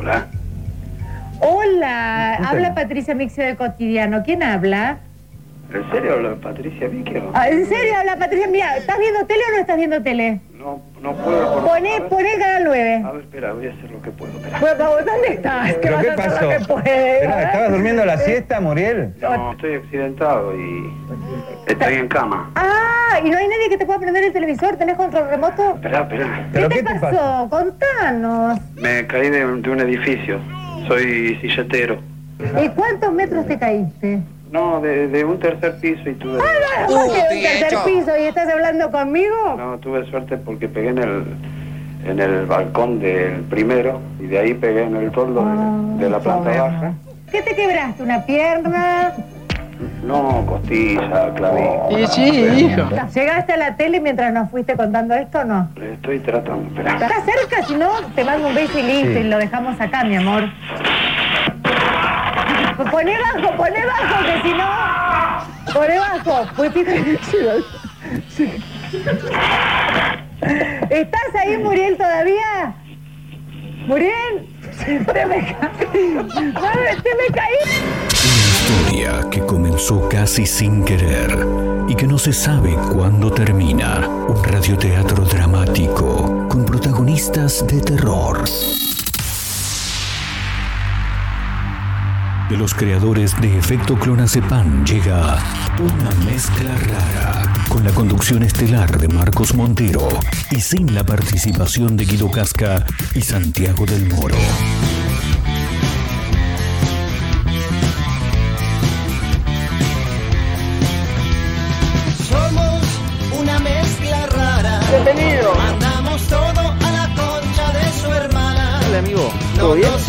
Hola. Hola, habla Patricia Mixio de Cotidiano. ¿Quién habla? ¿En serio habla Patricia Miquio? Ah, ¿En serio habla Patricia? Mira, ¿estás viendo tele o no estás viendo tele? No, no puedo. por- Poné, a ver, poné el canal 9. A ver, espera, voy a hacer lo que puedo. Espera. Bueno, ¿dónde estás? ¿Pero vas qué a hacer pasó? lo que puedes? Esperá, ¿Estabas durmiendo la siesta, Muriel? No, estoy accidentado y estoy en cama. Ah, ¿y no hay nadie que te pueda prender el televisor? ¿Tenés control remoto? Espera, espera. ¿Pero ¿Qué, qué te te pasó? Contanos. Me caí de, un- de un edificio. Soy silletero. ¿Y cuántos metros te caíste? No, de, de un tercer piso y tuve... Ah, ¿por qué de un tercer piso y estás hablando conmigo? No, tuve suerte porque pegué en el, en el balcón del primero y de ahí pegué en el toldo de, de la planta baja. ¿Qué te quebraste? ¿Una pierna? No, costilla, clavícula. Y sí, hijo. ¿Llegaste a la tele mientras nos fuiste contando esto o no? Estoy tratando, espera. ¿Estás cerca? Si no, te mando un beso y listo Sí. y lo dejamos acá, mi amor. Poné bajo, poné bajo, que si no... Poné bajo. Fíjate. ¿Estás ahí, Muriel, todavía? ¿Muriel? Te me. No, te me caí. Una historia que comenzó casi sin querer y que no se sabe cuándo termina. Un radioteatro dramático con protagonistas de terror. De los creadores de Efecto Clonazepam llega una mezcla rara con la conducción estelar de Marcos Montero y sin la participación de Guido Casca y Santiago del Moro. Somos una mezcla rara. Bienvenido. Mandamos todo a la concha de su hermana. Hola, amigo. No ¿Todo bien? nos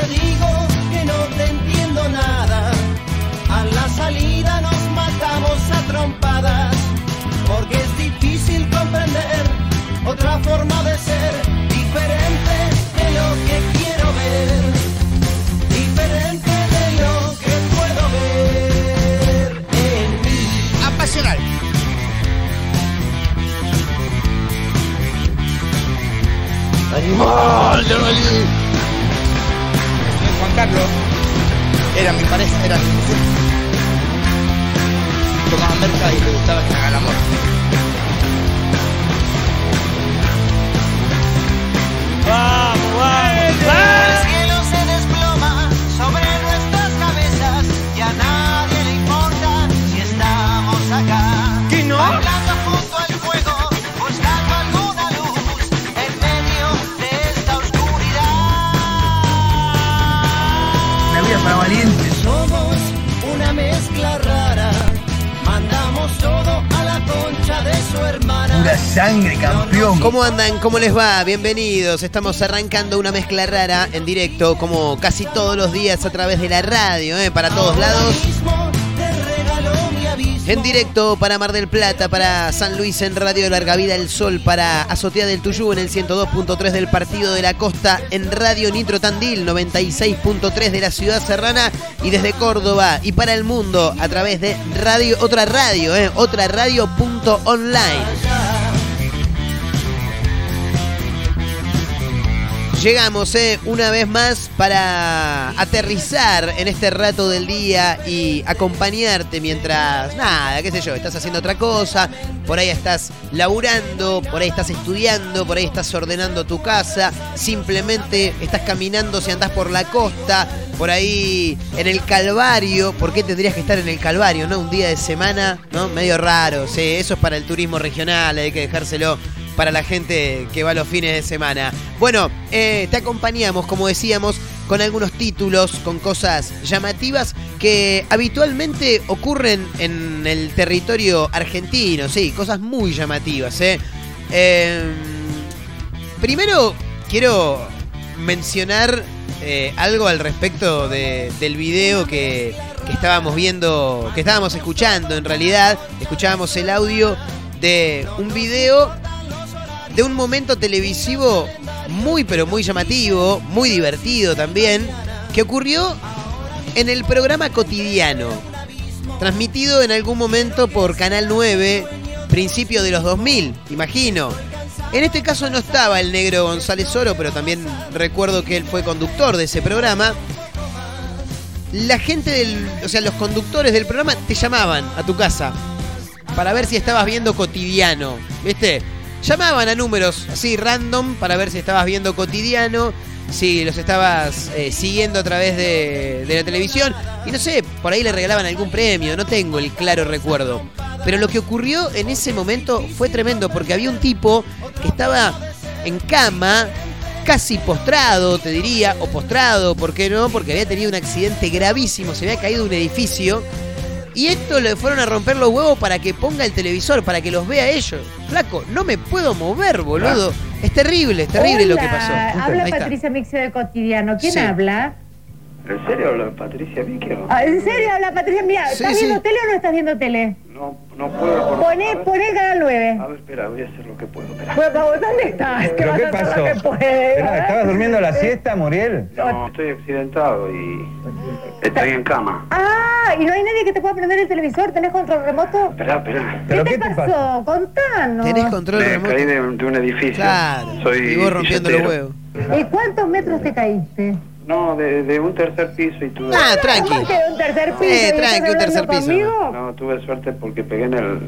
Otra forma de ser. Diferente de lo que quiero ver. Diferente de lo que puedo ver en mí. Apasional. Animal de Malí. Juan Carlos era mi pareja, era mi mujer. Tomaba merca y le gustaba que haga el amor. Vamos, vamos, El cielo se desploma sobre nuestras cabezas y a nadie le importa si estamos acá. ¿Qué no? Hablando junto al fuego, buscando alguna luz en medio de esta oscuridad. Una vida para valientes. Somos una mezcla rara, mandamos todo a la concha de su hermana. Pura sangre, campeón. ¿Cómo andan? ¿Cómo les va? Bienvenidos. Estamos arrancando una mezcla rara en directo, como casi todos los días a través de la radio, ¿eh? para todos lados. En directo para Mar del Plata, para San Luis en Radio Larga Vida El Sol, para Azotea del Tuyú en el 102.3 del Partido de la Costa, en Radio Nitro Tandil 96.3 de la Ciudad Serrana y desde Córdoba y para el mundo a través de radio, otra radio, ¿eh? otra radio.online. Llegamos eh, una vez más para aterrizar en este rato del día y acompañarte mientras, nada, qué sé yo, estás haciendo otra cosa, por ahí estás laburando, por ahí estás estudiando, por ahí estás ordenando tu casa, simplemente estás caminando si andás por la costa, por ahí en el Calvario, ¿por qué tendrías que estar en el Calvario, no? Un día de semana, ¿no? Medio raro, sí, eso es para el turismo regional, hay que dejárselo para la gente que va los fines de semana. Bueno, eh, te acompañamos, como decíamos, con algunos títulos, con cosas llamativas que habitualmente ocurren en el territorio argentino, sí, cosas muy llamativas. ¿eh? Eh, primero quiero mencionar eh, algo al respecto de- del video que estábamos viendo, que estábamos escuchando en realidad, escuchábamos el audio de un video de un momento televisivo muy pero muy llamativo, muy divertido también, que ocurrió en el programa cotidiano, transmitido en algún momento por Canal 9, principio de los 2000, imagino. En este caso no estaba el negro González Oro, pero también recuerdo que él fue conductor de ese programa. La gente del, o sea, los conductores del programa te llamaban a tu casa para ver si estabas viendo cotidiano, ¿viste? Llamaban a números así random para ver si estabas viendo cotidiano, si los estabas eh, siguiendo a través de, de la televisión. Y no sé, por ahí le regalaban algún premio, no tengo el claro recuerdo. Pero lo que ocurrió en ese momento fue tremendo porque había un tipo que estaba en cama, casi postrado, te diría, o postrado, ¿por qué no? Porque había tenido un accidente gravísimo, se había caído un edificio. Y esto le fueron a romper los huevos para que ponga el televisor, para que los vea ellos. Flaco, no me puedo mover, boludo. Es terrible, es terrible lo que pasó. Habla Ahí. Patricia Mixio de Cotidiano. ¿Quién Sí. habla? ¿En serio habla Patricia Viquio? Ah, ¿En serio habla Patricia? Mira, Sí, ¿estás sí. viendo tele o no estás viendo tele? No, no puedo. Por... Poné, poné el canal 9. A ver, espera, voy a hacer lo que puedo. Espera. Pues, vamos, ¿dónde estás? ¿Qué ¿Pero vas qué a hacer pasó? lo que puedes? Esperá, ¿Estabas durmiendo la siesta, Muriel? No, estoy accidentado y estoy en cama. Ah, ¿y no hay nadie que te pueda prender el televisor? ¿Tenés control remoto? Espera, espera. ¿Pero ¿Qué qué te pasó? pasó? Contanos. Tenés control Me remoto. caí de, de un edificio. Claro. Soy y vos rompiendo los huevos. ¿Y cuántos metros te caíste? No, de, de un tercer piso y tuve... Ah, tranqui. ¿Cómo que de un tercer piso? Eh, ¿Y estás tranqui, un tercer piso. conmigo? No, tuve suerte porque pegué en el,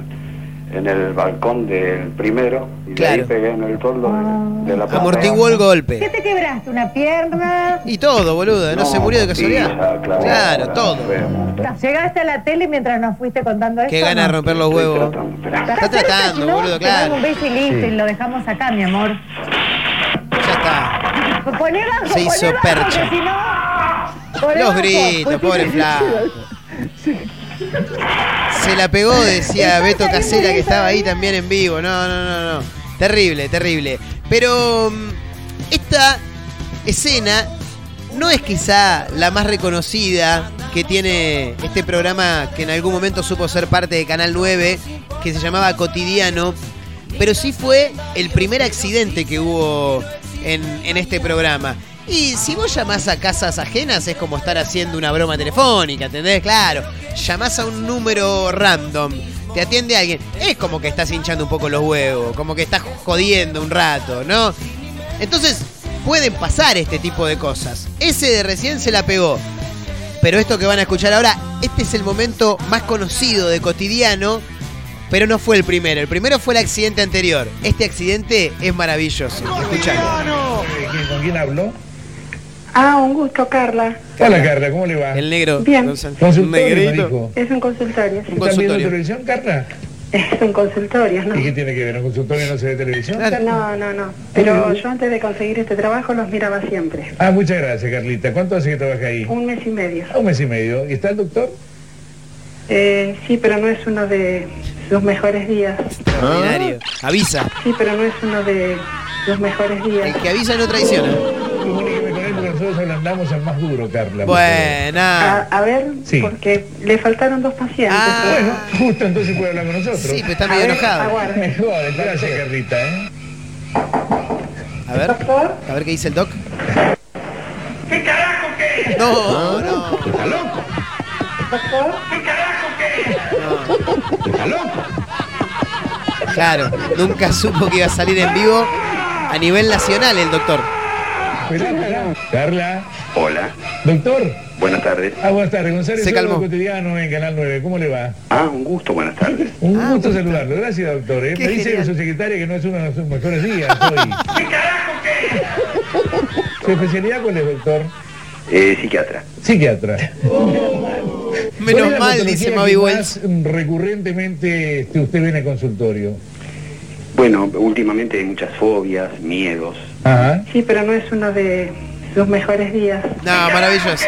en el balcón del primero y de Claro. ahí pegué en el toldo de, de la planta Amortiguó el ¿Qué golpe. te quebraste? ¿Una pierna? Y todo, boludo. No, se murió de casualidad. Claro, todo. ¿Llegaste a la tele mientras nos fuiste contando esto? Qué gana de no? romper los huevos. tratando. Está tratando, si no, boludo, te claro. un beso y listo, Sí. y lo dejamos acá, mi amor. Ya está. Se hizo percha. si no... Los gritos, Pues, pobre flaco. Se la pegó, decía Beto Casela, que estaba ahí también en vivo. No, no, no, no. Terrible, terrible. Pero mm, esta escena no es quizá la más reconocida que tiene este programa que en algún momento supo ser parte de Canal 9, que se llamaba Cotidiano, pero sí fue el primer accidente que hubo en, en este programa. Y si vos llamás a casas ajenas es como estar haciendo una broma telefónica, ¿entendés? Claro, llamás a un número random, te atiende alguien, es como que estás hinchando un poco los huevos, como que estás jodiendo un rato, ¿no? Entonces, pueden pasar este tipo de cosas. Ese de recién se la pegó. Pero esto que van a escuchar ahora, este es el momento más conocido de cotidiano, pero no fue el primero. El primero fue el accidente anterior. Este accidente es maravilloso. Escuchalo. ¿Con quién habló? Ah, un gusto, Carla. Hola, Carla, ¿cómo le va? El negro. Bien. Consultorio, negrito. Es un consultorio. Un ¿Están viendo televisión, Carla? Es un consultorio, ¿no? ¿Y qué tiene que ver? ¿Un consultorio no se ve televisión? No, no, no. Pero yo antes de conseguir este trabajo los miraba siempre. Ah, muchas gracias, Carlita. ¿Cuánto hace que trabaja ahí? Un mes y medio. Ah, Un mes y medio. ¿Y está el doctor? Eh, sí, pero no es uno de sus mejores días. Extraordinario. Avisa. Sí, pero no es uno de sus mejores días. El que avisa no traiciona. Nosotros ablandamos al más duro, Carla. favor. A, Buena. a ver, Sí. porque le faltaron dos pacientes. Ah. Bueno, justo entonces puede hablar con nosotros. Sí, pero está A medio ver, enojado. aguarde. Me jode, gracias, Carlita, ¿eh? A ver, Doctor, a ver qué dice el doc. ¿Qué carajo qué? No, no. ¿Está loco? doctor. ¿Qué carajo loco? Claro, nunca supo que iba a salir en vivo a nivel nacional el doctor. Carla. Hola, Doctor. buenas tardes. Ah, buenas tardes. González Se calmó. cotidiano en Canal 9. ¿Cómo le va? Ah, un gusto, buenas tardes. Un Ah, gusto saludarlo. Gracias, doctor. ¿eh? Me dice genial. su secretaria que no es uno de sus mejores días hoy. ¿Qué carajo qué? ¿Su especialidad cuál es, doctor? Eh, psiquiatra. Psiquiatra. Menos ¿Cuál es la mal, dice Mavi Wells. más recurrentemente este, usted ve en el consultorio? Bueno, últimamente hay muchas fobias, miedos. Ajá. Sí, pero no es uno de sus mejores días. No, maravilloso.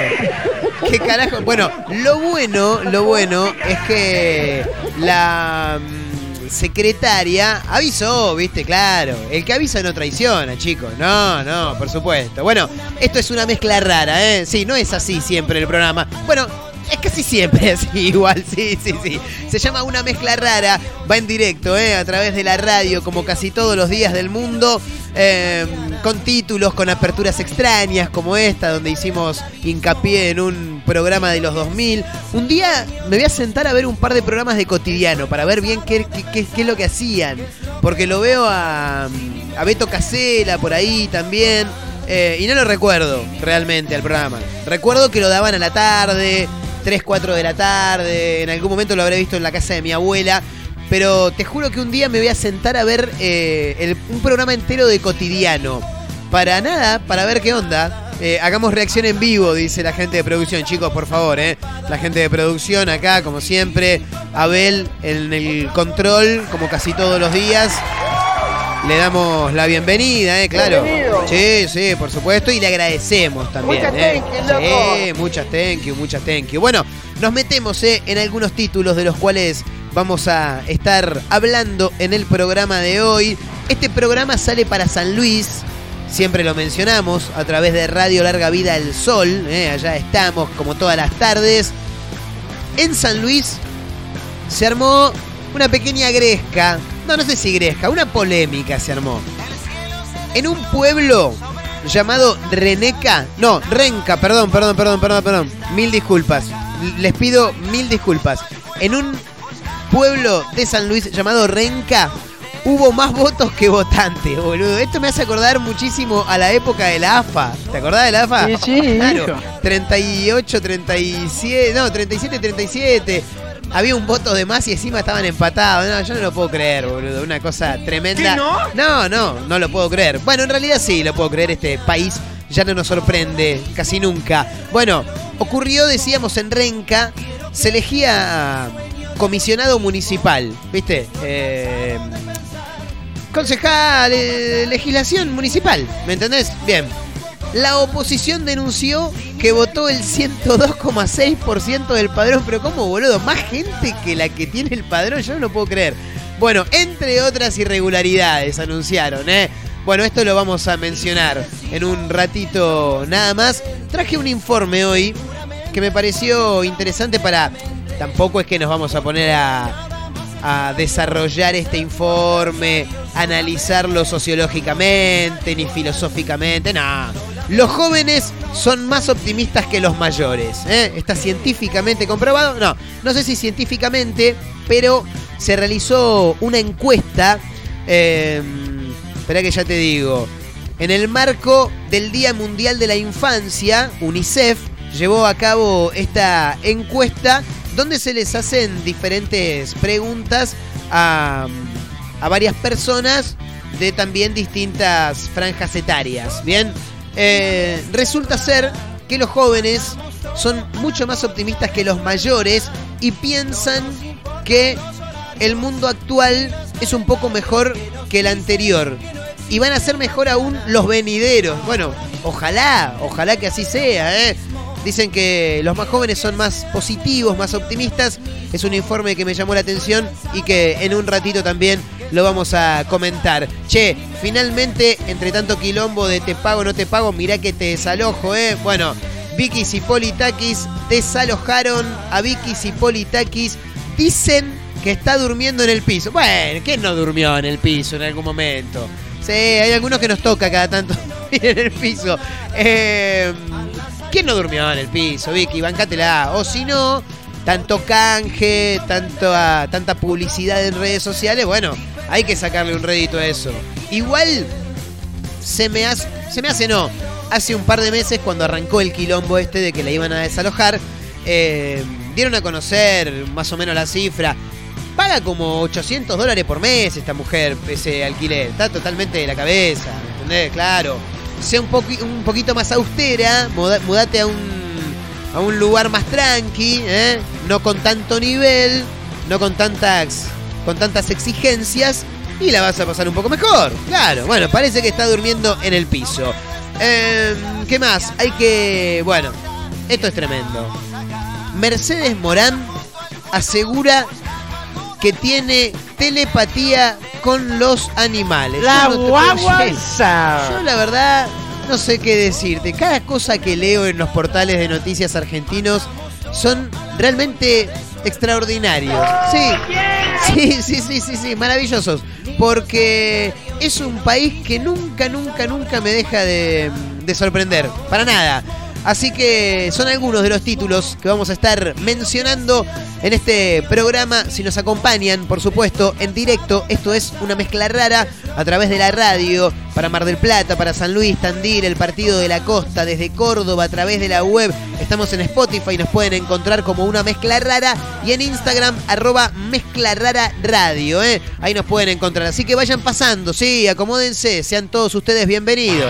¿Qué carajo? Bueno, lo bueno, lo bueno es que la mm, secretaria avisó, viste, claro. El que avisa no traiciona, chicos. No, no, por supuesto. Bueno, esto es una mezcla rara, ¿eh? Sí, no es así siempre el programa. Bueno, es casi siempre así, igual, sí, sí, sí. Se llama Una Mezcla Rara, va en directo, ¿eh? a través de la radio, como casi todos los días del mundo, eh, con títulos, con aperturas extrañas como esta, donde hicimos hincapié en un programa de los 2000. Un día me voy a sentar a ver un par de programas de cotidiano para ver bien qué, qué- qué- qué es lo que hacían, porque lo veo a, a Beto Casela por ahí también. eh, y no lo recuerdo realmente al programa. Recuerdo que lo daban a la tarde, 3, 4 de la tarde. En algún momento lo habré visto en la casa de mi abuela. Pero te juro que un día me voy a sentar a ver eh, el- un programa entero de cotidiano. Para nada, para ver qué onda. Eh, hagamos reacción en vivo, dice la gente de producción. Chicos, por favor, eh. La gente de producción acá, como siempre. Abel en el control, como casi todos los días. Le damos la bienvenida, eh, claro. Bienvenido. Sí, sí, por supuesto. Y le agradecemos también. Muchas eh. thank you, loco. Sí, muchas thank you, muchas thank you. Bueno, nos metemos eh, en algunos títulos de los cuales vamos a estar hablando en el programa de hoy. Este programa sale para San Luis. Siempre lo mencionamos a través de Radio Larga Vida El Sol. eh, allá estamos como todas las tardes. En San Luis se armó una pequeña gresca. No, no sé si gresca, una polémica se armó. En un pueblo llamado Reneca. No, Renca, perdón, perdón, perdón, perdón, perdón. Mil disculpas. Les pido mil disculpas. En un pueblo de San Luis llamado Renca hubo más votos que votantes, boludo. Esto me hace acordar muchísimo a la época de la AFA. ¿Te acordás de la AFA? Sí, sí, Claro. hijo. 38, 37, no, 37, 37. Había un voto de más y encima estaban empatados. No, yo no lo puedo creer, boludo. Una cosa tremenda. ¿Qué, no? No, no, no lo puedo creer. Bueno, en realidad sí lo puedo creer. Este país ya no nos sorprende casi nunca. Bueno, ocurrió, decíamos, en Renca, se elegía comisionado municipal, ¿viste? Eh, concejal, eh, legislación municipal, ¿me entendés? Bien. La oposición denunció que votó el 102,6% del padrón, pero ¿cómo, boludo? Más gente que la que tiene el padrón, yo no lo puedo creer. Bueno, entre otras irregularidades anunciaron, ¿eh? Bueno, esto lo vamos a mencionar en un ratito nada más. Traje un informe hoy que me pareció interesante para... Tampoco es que nos vamos a poner a, desarrollar este informe, analizarlo sociológicamente ni filosóficamente, no. Los jóvenes son más optimistas que los mayores. ¿eh? ¿Está científicamente comprobado? No, no sé si científicamente, pero se realizó una encuesta. eh, espera que ya te digo. En el marco del Día Mundial de la Infancia, UNICEF llevó a cabo esta encuesta donde se les hacen diferentes preguntas a, a varias personas de también distintas franjas etarias. Bien, Eh, resulta ser que los jóvenes son mucho más optimistas que los mayores y piensan que el mundo actual es un poco mejor que el anterior. Y van a ser mejor aún los venideros. Bueno, ojalá, ojalá que así sea, ¿eh? Dicen que los más jóvenes son más positivos, más optimistas. Es un informe que me llamó la atención y que en un ratito también lo vamos a comentar. Che, finalmente, entre tanto quilombo de te pago, no te pago, mirá que te desalojo, ¿eh? Bueno, Vicky y Politakis desalojaron a Vicky y Politakis. Dicen que está durmiendo en el piso. Bueno, ¿quién no durmió en el piso en algún momento? Sí, hay algunos que nos toca cada tanto en el piso. Eh, ¿Quién no durmió en el piso, Vicky? Bancátela. O si no, tanto canje, tanto, ah, tanta publicidad en redes sociales, bueno, hay que sacarle un rédito a eso. Igual se me hace, se me hace no. Hace un par de meses cuando arrancó el quilombo este de que la iban a desalojar, eh, dieron a conocer más o menos la cifra. Paga como 800 dólares por mes esta mujer ese alquiler. Está totalmente de la cabeza, ¿me entendés? Claro. Sea un, poqui- un poquito más austera, muda- mudate a un, a un lugar más tranqui, ¿eh? no con tanto nivel, no con tantas, con tantas exigencias y la vas a pasar un poco mejor. Claro, bueno, parece que está durmiendo en el piso. Eh, ¿Qué más? Hay que. Bueno, esto es tremendo. Mercedes Morán asegura que tiene telepatía con los animales. La Yo no decir. Yo la verdad no sé qué decirte. Cada cosa que leo en los portales de noticias argentinos son realmente extraordinarios. Sí, sí, sí, sí, sí, sí, maravillosos. Porque es un país que nunca, nunca, nunca me deja de, de sorprender. Para nada. Así que son algunos de los títulos que vamos a estar mencionando en este programa. Si nos acompañan, por supuesto, en directo, esto es una mezcla rara a través de la radio para Mar del Plata, para San Luis, Tandil, el Partido de la Costa, desde Córdoba, a través de la web. Estamos en Spotify, nos pueden encontrar como una mezcla rara y en Instagram, arroba mezcla rara radio. ¿eh? Ahí nos pueden encontrar. Así que vayan pasando, sí, acomódense, sean todos ustedes bienvenidos.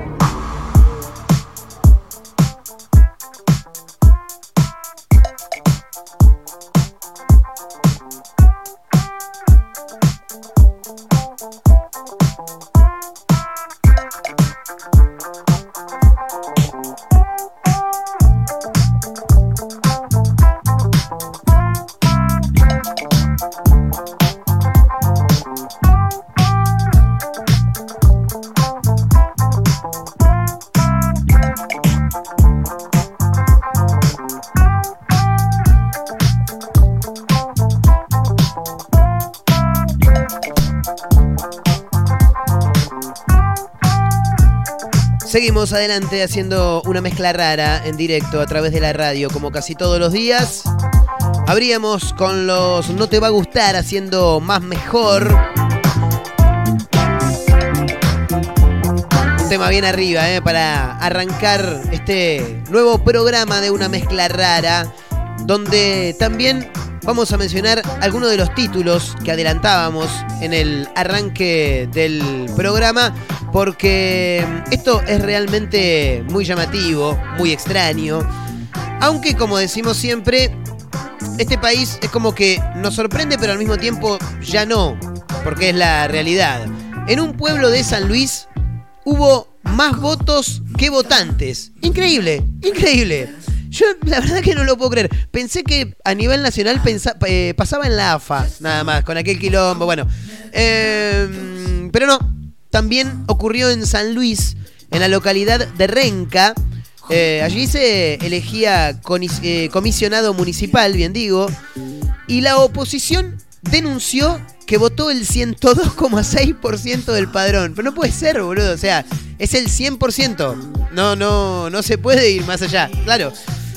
Adelante haciendo una mezcla rara en directo a través de la radio, como casi todos los días. Abríamos con los No te va a gustar haciendo más mejor. Un tema bien arriba, ¿eh? Para arrancar este nuevo programa de una mezcla rara, donde también vamos a mencionar algunos de los títulos que adelantábamos en el arranque del programa, porque esto es realmente muy llamativo, muy extraño, aunque como decimos siempre, este país es como que nos sorprende, pero al mismo tiempo ya no, porque es la realidad. En un pueblo de San Luis hubo más votos que votantes. Increíble, increíble. Yo la verdad que no lo puedo creer. Pensé que a nivel nacional pensa- eh, pasaba en la AFA, nada más, con aquel quilombo. Bueno, eh, pero no. También ocurrió en San Luis, en la localidad de Renca. Eh, allí se elegía eh, comisionado municipal, bien digo, y la oposición denunció que votó el 102,6% del padrón. Pero no puede ser, boludo. O sea, es el 100%. No, no, no se puede ir más allá. Claro.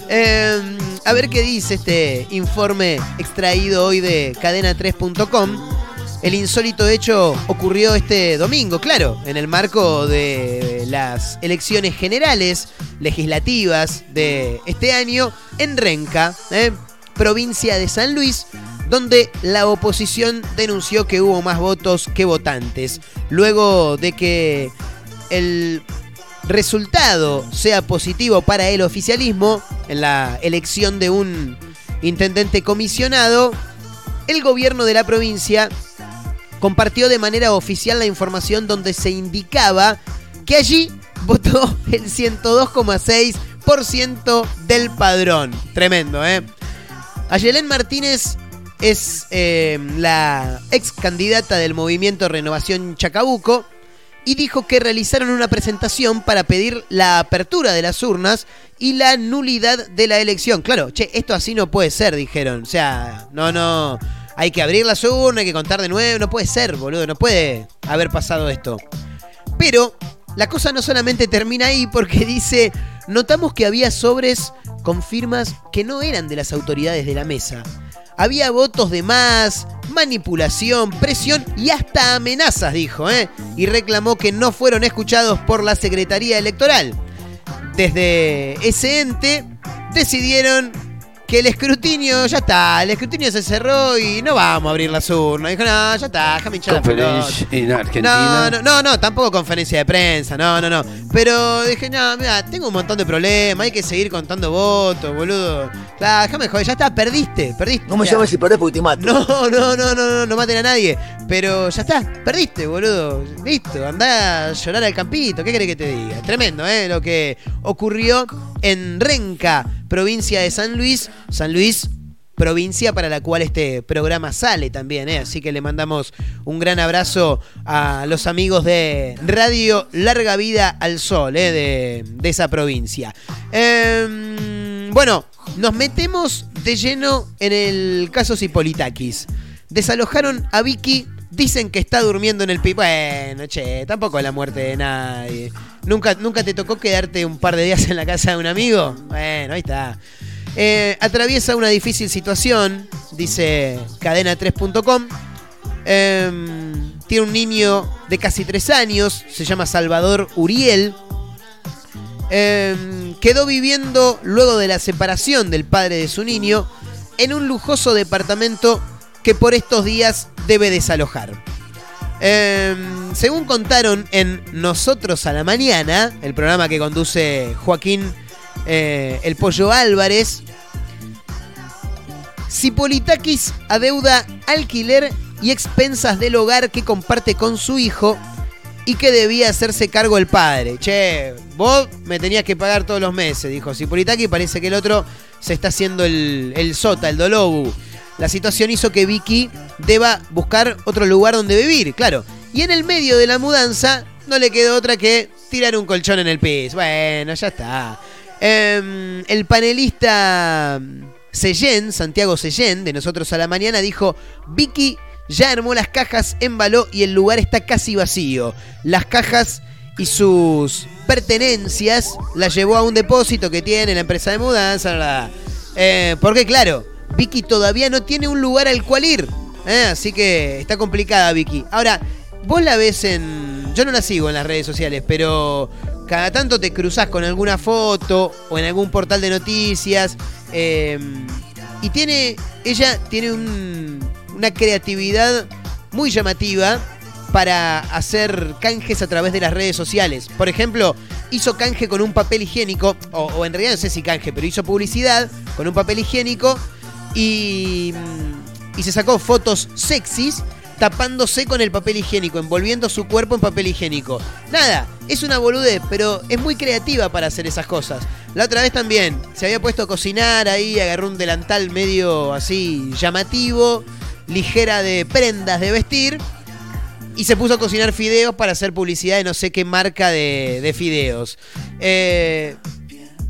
Eh, a ver qué dice este informe extraído hoy de cadena3.com. El insólito hecho ocurrió este domingo, claro, en el marco de las elecciones generales legislativas de este año en Renca, ¿eh? provincia de San Luis, donde la oposición denunció que hubo más votos que votantes, luego de que el resultado sea positivo para el oficialismo en la elección de un intendente comisionado, el gobierno de la provincia compartió de manera oficial la información donde se indicaba que allí votó el 102,6% del padrón. Tremendo, ¿eh? Ayelén Martínez es eh, la ex candidata del movimiento Renovación Chacabuco y dijo que realizaron una presentación para pedir la apertura de las urnas y la nulidad de la elección. Claro, che, esto así no puede ser, dijeron. O sea, no, no. Hay que abrir las urnas, hay que contar de nuevo. No puede ser, boludo. No puede haber pasado esto. Pero la cosa no solamente termina ahí porque dice, notamos que había sobres con firmas que no eran de las autoridades de la mesa. Había votos de más, manipulación, presión y hasta amenazas, dijo, ¿eh? Y reclamó que no fueron escuchados por la Secretaría Electoral. Desde ese ente decidieron que el escrutinio, ya está, el escrutinio se cerró y no vamos a abrir las urnas. Dijo, no, ya está, déjame hinchar. Conferencia en Argentina. No, no, no, no, tampoco conferencia de prensa, no, no, no. Pero dije, no, mira, tengo un montón de problemas, hay que seguir contando votos, boludo. Claro, déjame joder, ya está, perdiste, perdiste. No me llames si perdés porque te mato. No, no, no, no, no, no maten a nadie. Pero ya está, perdiste, boludo. Listo, andá a llorar al campito. ¿Qué querés que te diga? Tremendo, ¿eh? Lo que ocurrió en Renca, provincia de San Luis. San Luis, provincia para la cual este programa sale también, ¿eh? Así que le mandamos un gran abrazo a los amigos de Radio Larga Vida al Sol, ¿eh? De, esa provincia. Em, bueno, nos metemos de lleno en el caso Cipolitakis. Desalojaron a Vicky, dicen que está durmiendo en el pi. Bueno, che, tampoco es la muerte de nadie. ¿Nunca, ¿Nunca te tocó quedarte un par de días en la casa de un amigo? Bueno, ahí está. Eh, atraviesa una difícil situación, dice cadena3.com. Em, tiene un niño de casi tres años, se llama Salvador Uriel. Em, quedó viviendo luego de la separación del padre de su niño en un lujoso departamento que por estos días debe desalojar. Em, según contaron en Nosotros a la Mañana, el programa que conduce Joaquín eh, El Pollo Álvarez, Cipolitakis adeuda alquiler y expensas del hogar que comparte con su hijo y que debía hacerse cargo el padre. Che, vos me tenías que pagar todos los meses, dijo Cipolitakis. Parece que el otro se está haciendo el, el sota, el dolobu. La situación hizo que Vicky deba buscar otro lugar donde vivir, claro. Y en el medio de la mudanza no le quedó otra que tirar un colchón en el piso. Bueno, ya está. Em, el panelista Seyén, Santiago Seyén, de Nosotros a la Mañana, dijo, Vicky ya armó las cajas, embaló y el lugar está casi vacío. Las cajas y sus pertenencias las llevó a un depósito que tiene la empresa de mudanza. Eh, porque claro, Vicky todavía no tiene un lugar al cual ir. ¿eh? Así que está complicada Vicky. Ahora, vos la ves en... Yo no la sigo en las redes sociales, pero cada tanto te cruzás con alguna foto o en algún portal de noticias. eh, y tiene... Ella tiene un- una creatividad muy llamativa para hacer canjes a través de las redes sociales. Por ejemplo, hizo canje con un papel higiénico, o, o en realidad no sé si canje, pero hizo publicidad con un papel higiénico y, y se sacó fotos sexys tapándose con el papel higiénico, envolviendo su cuerpo en papel higiénico. Nada, es una boludez, pero es muy creativa para hacer esas cosas. La otra vez también se había puesto a cocinar ahí, agarró un delantal medio así llamativo, ligera de prendas de vestir y se puso a cocinar fideos para hacer publicidad de no sé qué marca de, de fideos. Eh,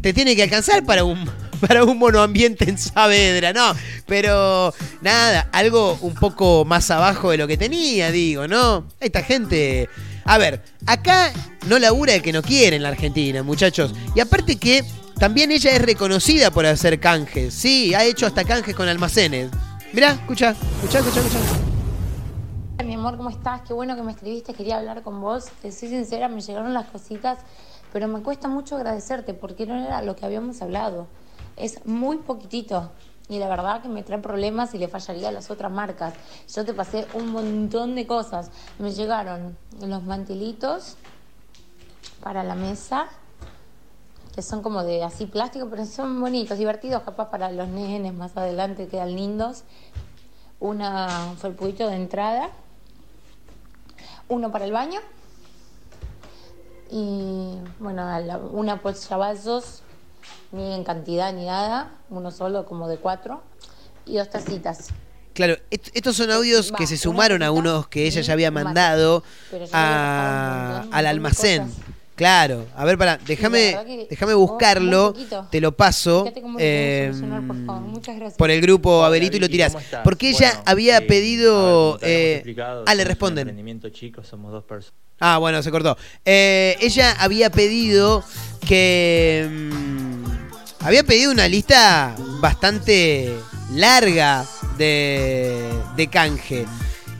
te tiene que alcanzar para un, para un monoambiente en Saavedra, ¿no? Pero nada, algo un poco más abajo de lo que tenía, digo, ¿no? Esta gente... A ver, acá no labura el que no quiere en la Argentina, muchachos. Y aparte que también ella es reconocida por hacer canjes. Sí, ha hecho hasta canjes con almacenes. Mirá, escucha, escucha, escucha, escucha. Mi amor, ¿cómo estás? Qué bueno que me escribiste, quería hablar con vos. Soy sincera, me llegaron las cositas, pero me cuesta mucho agradecerte porque no era lo que habíamos hablado. Es muy poquitito y la verdad que me trae problemas y le fallaría a las otras marcas. Yo te pasé un montón de cosas. Me llegaron los mantilitos para la mesa, que son como de así plástico, pero son bonitos, divertidos, capaz para los nenes más adelante quedan lindos. Una un felpuito de entrada, uno para el baño y bueno, una vasos ni en cantidad ni nada, uno solo como de cuatro y dos tacitas. Claro, est- estos son audios Va, que se sumaron a unos que ella ya había mandado a- montón, al almacén. Claro, a ver, para, déjame, déjame buscarlo, te lo paso eh, solucionar, por favor. Muchas gracias. por el grupo Hola, Abelito y lo tirás. Porque ella Bueno, había eh, pedido... eh, ah, le responden. emprendimiento chico, somos dos personas. Ah, bueno, se cortó. Eh, ella había pedido que... mm, había pedido una lista bastante larga de, de canje.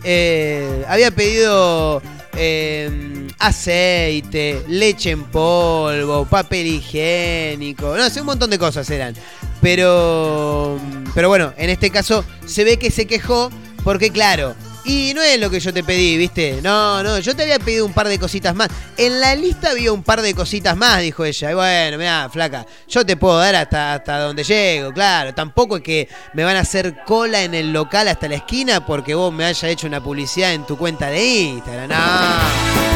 Eh, había pedido eh, aceite, leche en polvo, papel higiénico, no sé, un montón de cosas eran. Pero, pero bueno, en este caso se ve que se quejó porque claro, y no es lo que yo te pedí, ¿viste? No, no, yo te había pedido un par de cositas más. En la lista había un par de cositas más, dijo ella. Y bueno, mira, flaca, yo te puedo dar hasta, hasta donde llego, claro. Tampoco es que me van a hacer cola en el local hasta la esquina porque vos me hayas hecho una publicidad en tu cuenta de Instagram. No.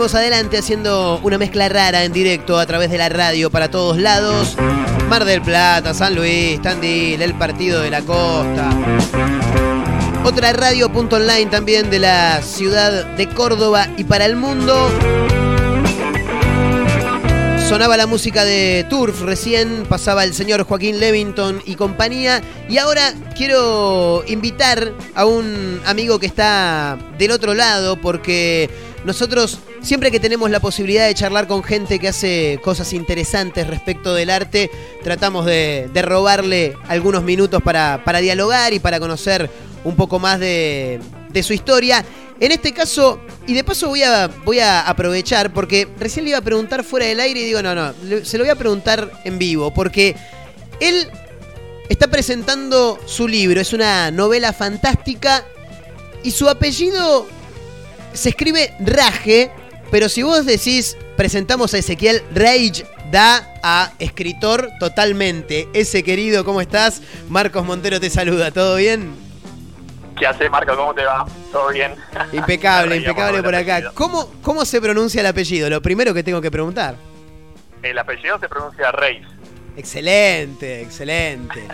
Adelante haciendo una mezcla rara en directo a través de la radio para todos lados. Mar del Plata, San Luis, Tandil, el Partido de la Costa. Otra radio punto online también de la ciudad de Córdoba y para el mundo. Sonaba la música de Turf recién, pasaba el señor Joaquín Levington y compañía. Y ahora quiero invitar a un amigo que está del otro lado porque nosotros siempre que tenemos la posibilidad de charlar con gente que hace cosas interesantes respecto del arte, tratamos de, robarle algunos minutos para, para dialogar y para conocer un poco más de, de su historia. En este caso, y de paso voy a, voy a aprovechar, porque recién le iba a preguntar fuera del aire y digo, no, no, se lo voy a preguntar en vivo, porque él está presentando su libro, es una novela fantástica y su apellido se escribe Raje, pero si vos decís presentamos a Ezequiel Rage, da a escritor totalmente. Ese querido, ¿cómo estás? Marcos Montero te saluda, ¿todo bien? ¿Qué hace, Marco? ¿Cómo te va? ¿Todo bien? Impecable, impecable por acá. ¿Cómo, ¿Cómo se pronuncia el apellido? Lo primero que tengo que preguntar. El apellido se pronuncia Reis. Excelente, excelente.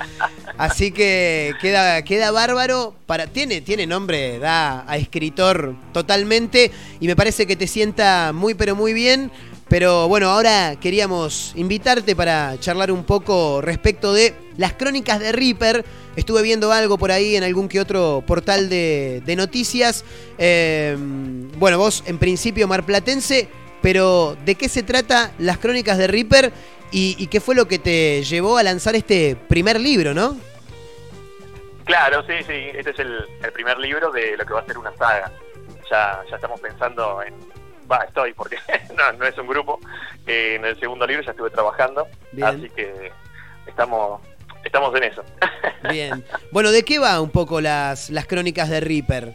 Así que queda, queda bárbaro. Para, tiene, tiene nombre, da a escritor totalmente. Y me parece que te sienta muy, pero muy bien. Pero bueno, ahora queríamos invitarte para charlar un poco respecto de las crónicas de Reaper. Estuve viendo algo por ahí en algún que otro portal de, noticias. Eh, bueno, vos en principio marplatense, pero ¿de qué se trata las crónicas de Reaper y, y qué fue lo que te llevó a lanzar este primer libro, no? Claro, sí, sí. Este es el, el primer libro de lo que va a ser una saga. Ya, ya estamos pensando en... Va, estoy, porque no, no es un grupo. Eh, en el segundo libro ya estuve trabajando. Bien. Así que estamos, estamos en eso. Bien. Bueno, ¿de qué va un poco las, las crónicas de Reaper?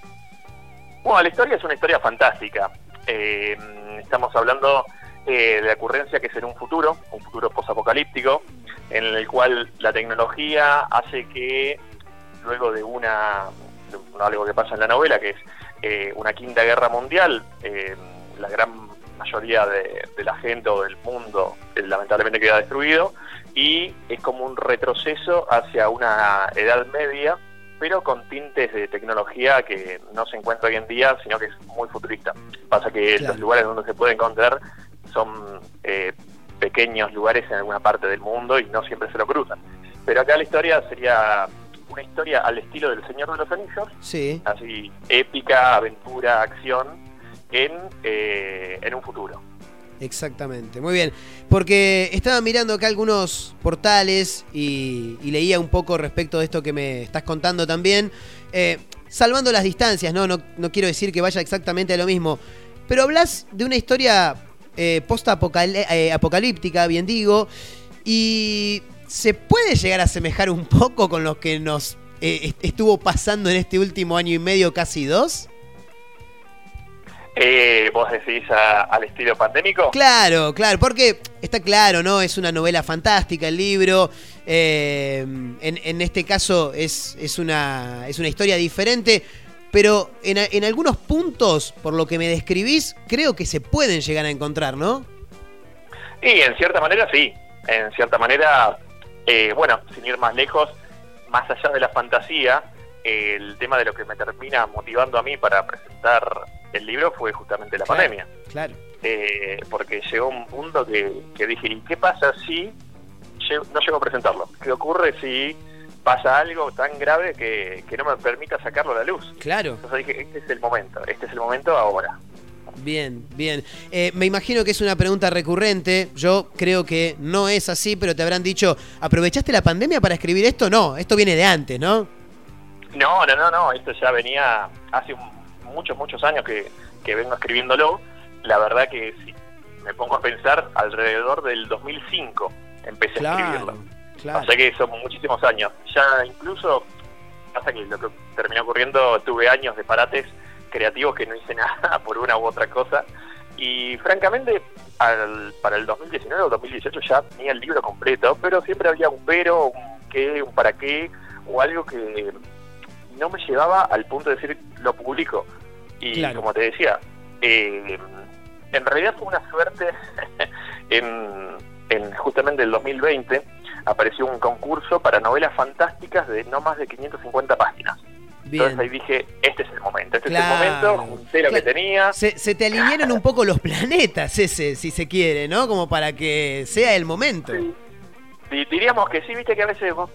Bueno, la historia es una historia fantástica. Eh, estamos hablando eh, de la ocurrencia que es en un futuro, un futuro posapocalíptico, en el cual la tecnología hace que luego de una de algo que pasa en la novela, que es eh, una quinta guerra mundial, eh, la gran mayoría de, de la gente o del mundo eh, lamentablemente queda destruido y es como un retroceso hacia una edad media pero con tintes de tecnología que no se encuentra hoy en día, sino que es muy futurista. Pasa que Claro. los lugares donde se puede encontrar son eh, pequeños lugares en alguna parte del mundo y no siempre se lo cruzan. Pero acá la historia sería una historia al estilo del Señor de los Anillos, Sí. así épica, aventura, acción, en, eh, en un futuro. Exactamente, muy bien. Porque estaba mirando acá algunos portales y, y leía un poco respecto de esto que me estás contando también. Eh, salvando las distancias, ¿no? ¿no? No quiero decir que vaya exactamente a lo mismo. Pero hablas de una historia eh, post-apocalíptica, bien digo. Y se puede llegar a asemejar un poco con lo que nos eh, est- estuvo pasando en este último año y medio, casi dos. Eh, ¿Vos decís a- al estilo pandémico? Claro, claro, porque está claro, ¿no? Es una novela fantástica el libro. eh, en, en este caso es, es, una, es una historia diferente. Pero en, en algunos puntos, por lo que me describís, creo que se pueden llegar a encontrar, ¿no? Y en cierta manera sí, en cierta manera, eh, bueno, sin ir más lejos, más allá de la fantasía, eh, el tema de lo que me termina motivando a mí para presentar el libro fue justamente la Claro, pandemia. Claro. Eh, porque llegó un punto que, que dije, ¿y qué pasa si no llego a presentarlo? ¿Qué ocurre si pasa algo tan grave que, que no me permita sacarlo a la luz? Claro. Entonces dije, este es el momento, este es el momento ahora. Bien, bien. Eh, me imagino que es una pregunta recurrente. Yo creo que no es así, pero te habrán dicho, ¿aprovechaste la pandemia para escribir esto? No, esto viene de antes, ¿no? No, no, no, no, esto ya venía hace muchos, muchos años que, que vengo escribiéndolo. La verdad que si me pongo a pensar, alrededor del 2005 empecé a escribirlo. Claro. O sea que son muchísimos años. Ya incluso, pasa que lo que terminó ocurriendo, tuve años de parates creativos que no hice nada por una u otra cosa. Y francamente, al- para el 2019 o 2018 ya tenía el libro completo, pero siempre había un pero, un qué, un para qué, o algo que no me llevaba al punto de decir, lo publico. Y Claro. como te decía, eh, en realidad fue una suerte en, en justamente el 2020 apareció un concurso para novelas fantásticas de no más de 550 páginas. Bien. Entonces ahí dije, este es el momento, este Claro. es el momento, junté lo que Claro. tenía. Se, se te alinearon un poco los planetas ese, si se quiere, ¿no? Como para que sea el momento. Y diríamos que sí, viste que a veces vos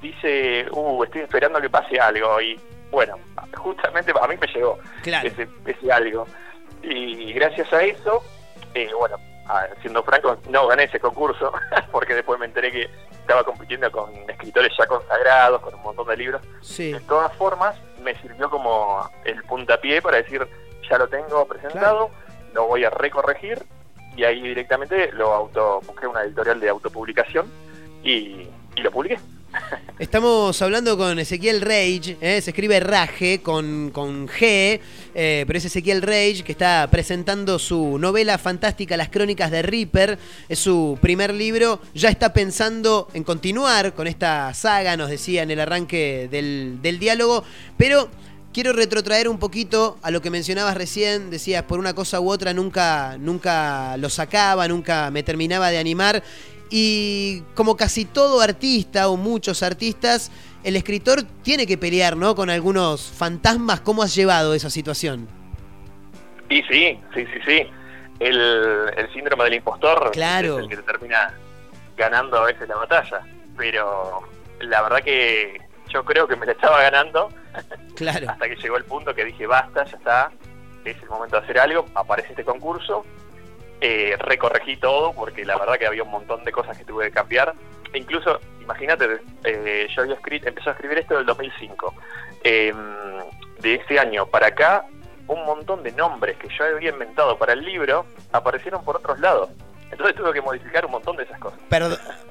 dice, uh, estoy esperando que pase algo y bueno, justamente a mí me llegó Claro. ese, ese algo. Y gracias a eso, eh, bueno, siendo franco, no gané ese concurso porque después me enteré que estaba compitiendo con escritores ya consagrados, con un montón de libros. Sí. De todas formas, me sirvió como el puntapié para decir, ya lo tengo presentado, lo voy a recorregir y ahí directamente lo auto busqué una editorial de autopublicación y, y lo publiqué. Estamos hablando con Ezequiel Rage, ¿eh? se escribe Rage con, con G, eh, pero es Ezequiel Rage que está presentando su novela fantástica Las Crónicas de Reaper. Es su primer libro, ya está pensando en continuar con esta saga, nos decía en el arranque del, del diálogo, pero quiero retrotraer un poquito a lo que mencionabas recién, decías, por una cosa u otra nunca, nunca lo sacaba, nunca me terminaba de animar. Y como casi todo artista o muchos artistas, el escritor tiene que pelear, ¿no? Con algunos fantasmas. ¿Cómo has llevado esa situación? Y sí, sí, sí, sí. El, el síndrome del impostor Claro. es el que te termina ganando a veces la batalla. Pero la verdad que yo creo que me la estaba ganando Claro. hasta que llegó el punto que dije, basta, ya está, es el momento de hacer algo. Aparece este concurso, eh, recorregí todo porque la verdad que había un montón de cosas que tuve que cambiar. E incluso, imagínate, eh, yo había escrito, empecé a escribir esto en el 2005. Eh, de ese año para acá, un montón de nombres que yo había inventado para el libro aparecieron por otros lados. Entonces tuve que modificar un montón de esas cosas.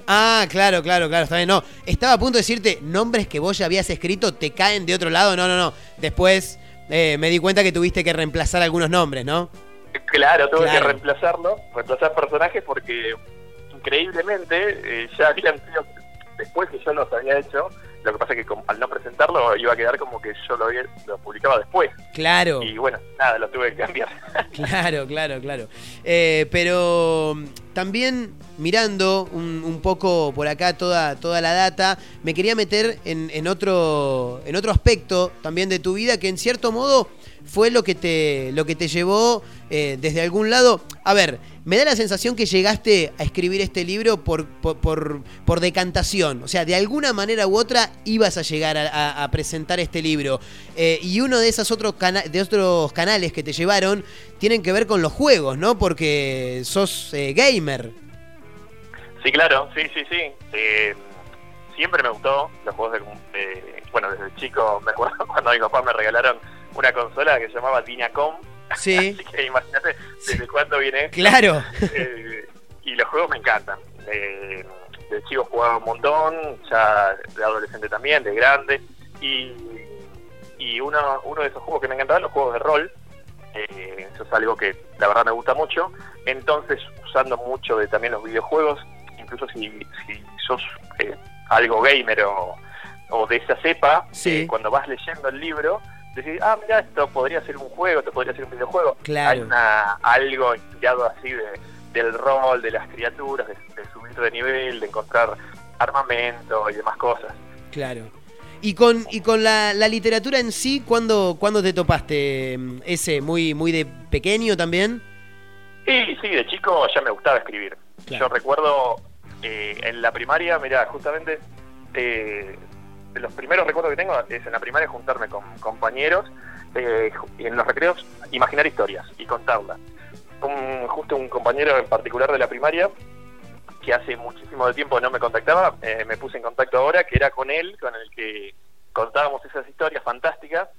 Ah, claro, claro, claro, está bien. No, estaba a punto de decirte, nombres que vos ya habías escrito te caen de otro lado. No, no, no. Después eh, me di cuenta que tuviste que reemplazar algunos nombres, ¿no? Claro, tuve Claro. que reemplazarlo, reemplazar personajes porque increíblemente eh, ya habían sido, después que yo los había hecho, lo que pasa es que al no presentarlo iba a quedar como que yo lo, había- lo publicaba después. Claro. Y bueno, nada, lo tuve que cambiar. Claro, claro, claro. Eh, pero también mirando un, un poco por acá toda, toda la data, me quería meter en, en otro, en otro aspecto también de tu vida que en cierto modo fue lo que te, lo que te llevó eh, desde algún lado. A ver, me da la sensación que llegaste a escribir este libro por, por, por- por decantación. O sea, de alguna manera u otra ibas a llegar a, presentar este libro. Eh, y uno de esos otros, de otros canales que te llevaron tienen que ver con los juegos, ¿no? Porque sos eh, gamer. Sí, claro, sí, sí, sí. Eh, siempre me gustó los juegos de- Bueno, desde chico me acuerdo cuando mi papá me regalaron una consola que se llamaba Dinacom. Sí. Así que imagínate desde cuándo viene. Claro. Eh, y los juegos me encantan. Eh, de chico jugaba un montón, ya de adolescente también, de grande. Y, y uno, uno de esos juegos que me encantaban, los juegos de rol. eh, eso es algo que la verdad me gusta mucho. Entonces, usando mucho de también los videojuegos, incluso si, si sos eh, algo gamer o, o de esa cepa, Sí. eh, cuando vas leyendo el libro, decís, ah, mira, esto podría ser un juego, esto podría ser un videojuego. Claro. Hay una, algo inspirado así de, del rol, de las criaturas, de, de subir de nivel, de encontrar armamento y demás cosas. Claro. Y con, y con la, la literatura en sí, ¿cuándo, cuándo te topaste ese? ¿Muy, muy de pequeño también? Y sí, de chico ya me gustaba escribir. Yo recuerdo eh, en la primaria, mira, justamente eh, los primeros recuerdos que tengo es en la primaria juntarme con compañeros eh, y en los recreos imaginar historias y contarlas. Un, justo un compañero en particular de la primaria que hace muchísimo de tiempo no me contactaba, eh, me puse en contacto ahora, que era con él, con el que contábamos esas historias fantásticas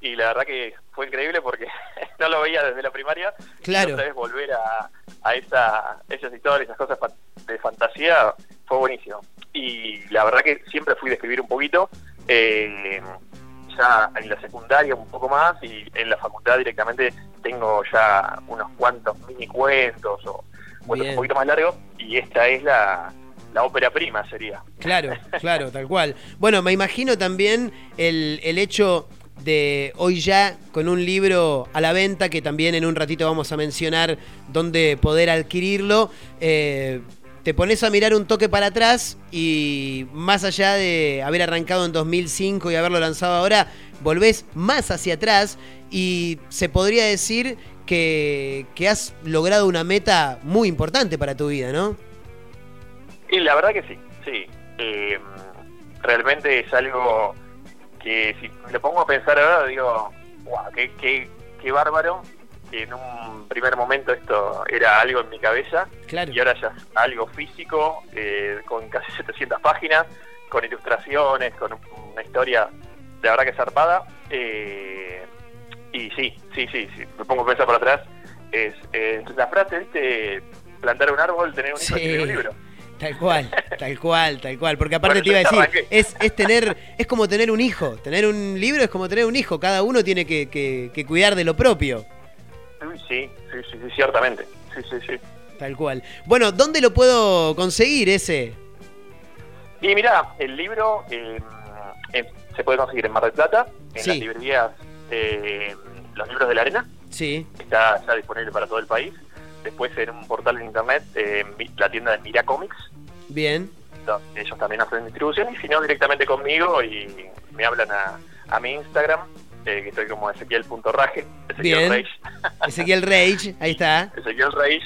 y la verdad que fue increíble porque no lo veía desde la primaria. Claro. Y otra vez volver a, a esa, esas historias, esas cosas de fantasía fue buenísimo. Y la verdad que siempre fui de escribir un poquito, eh, ya en la secundaria un poco más y en la facultad directamente tengo ya unos cuantos mini cuentos o cuentos Bien. un poquito más largos y esta es la, la ópera prima sería. Claro, claro, tal cual. Bueno, me imagino también el, el hecho de hoy ya con un libro a la venta que también en un ratito vamos a mencionar dónde poder adquirirlo. Eh, te pones a mirar un toque para atrás y más allá de haber arrancado en 2005 y haberlo lanzado ahora, volvés más hacia atrás y se podría decir que, has logrado una meta muy importante para tu vida, ¿no? Y la verdad que sí, sí. Eh, realmente es algo que si me pongo a pensar ahora, digo, wow, qué, qué, qué bárbaro que en un primer momento esto era algo en mi cabeza y ahora ya es algo físico, eh, con casi 700 páginas, con ilustraciones, con una historia de verdad que zarpada. Eh, y sí, sí, sí, sí, me pongo a pensar por atrás, es eh, la frase, ¿viste? Plantar un árbol, tener un hijo, Sí. escribir un libro. Tal cual, tal cual, tal cual. Porque aparte Bueno, te iba a decir, arranqué. es, es tener, es como tener un hijo. Tener un libro es como tener un hijo. Cada uno tiene que, que- que cuidar de lo propio. Sí, sí, sí, sí, ciertamente. Sí, sí, sí. Tal cual. Bueno, ¿dónde lo puedo conseguir ese? Y mira, el libro eh, eh, se puede conseguir en Mar del Plata, en Sí. las librerías eh, Los Libros de la Arena, Sí. está ya disponible para todo el país. Después en un portal en internet, eh, mi- la tienda de Mira Comics, Bien. donde ellos también hacen distribución, y si no, directamente conmigo y me hablan a, a mi Instagram, eh, que estoy como Ezequiel Bien. Reich, Ezequiel Rage, ahí está. Ezequiel Reich,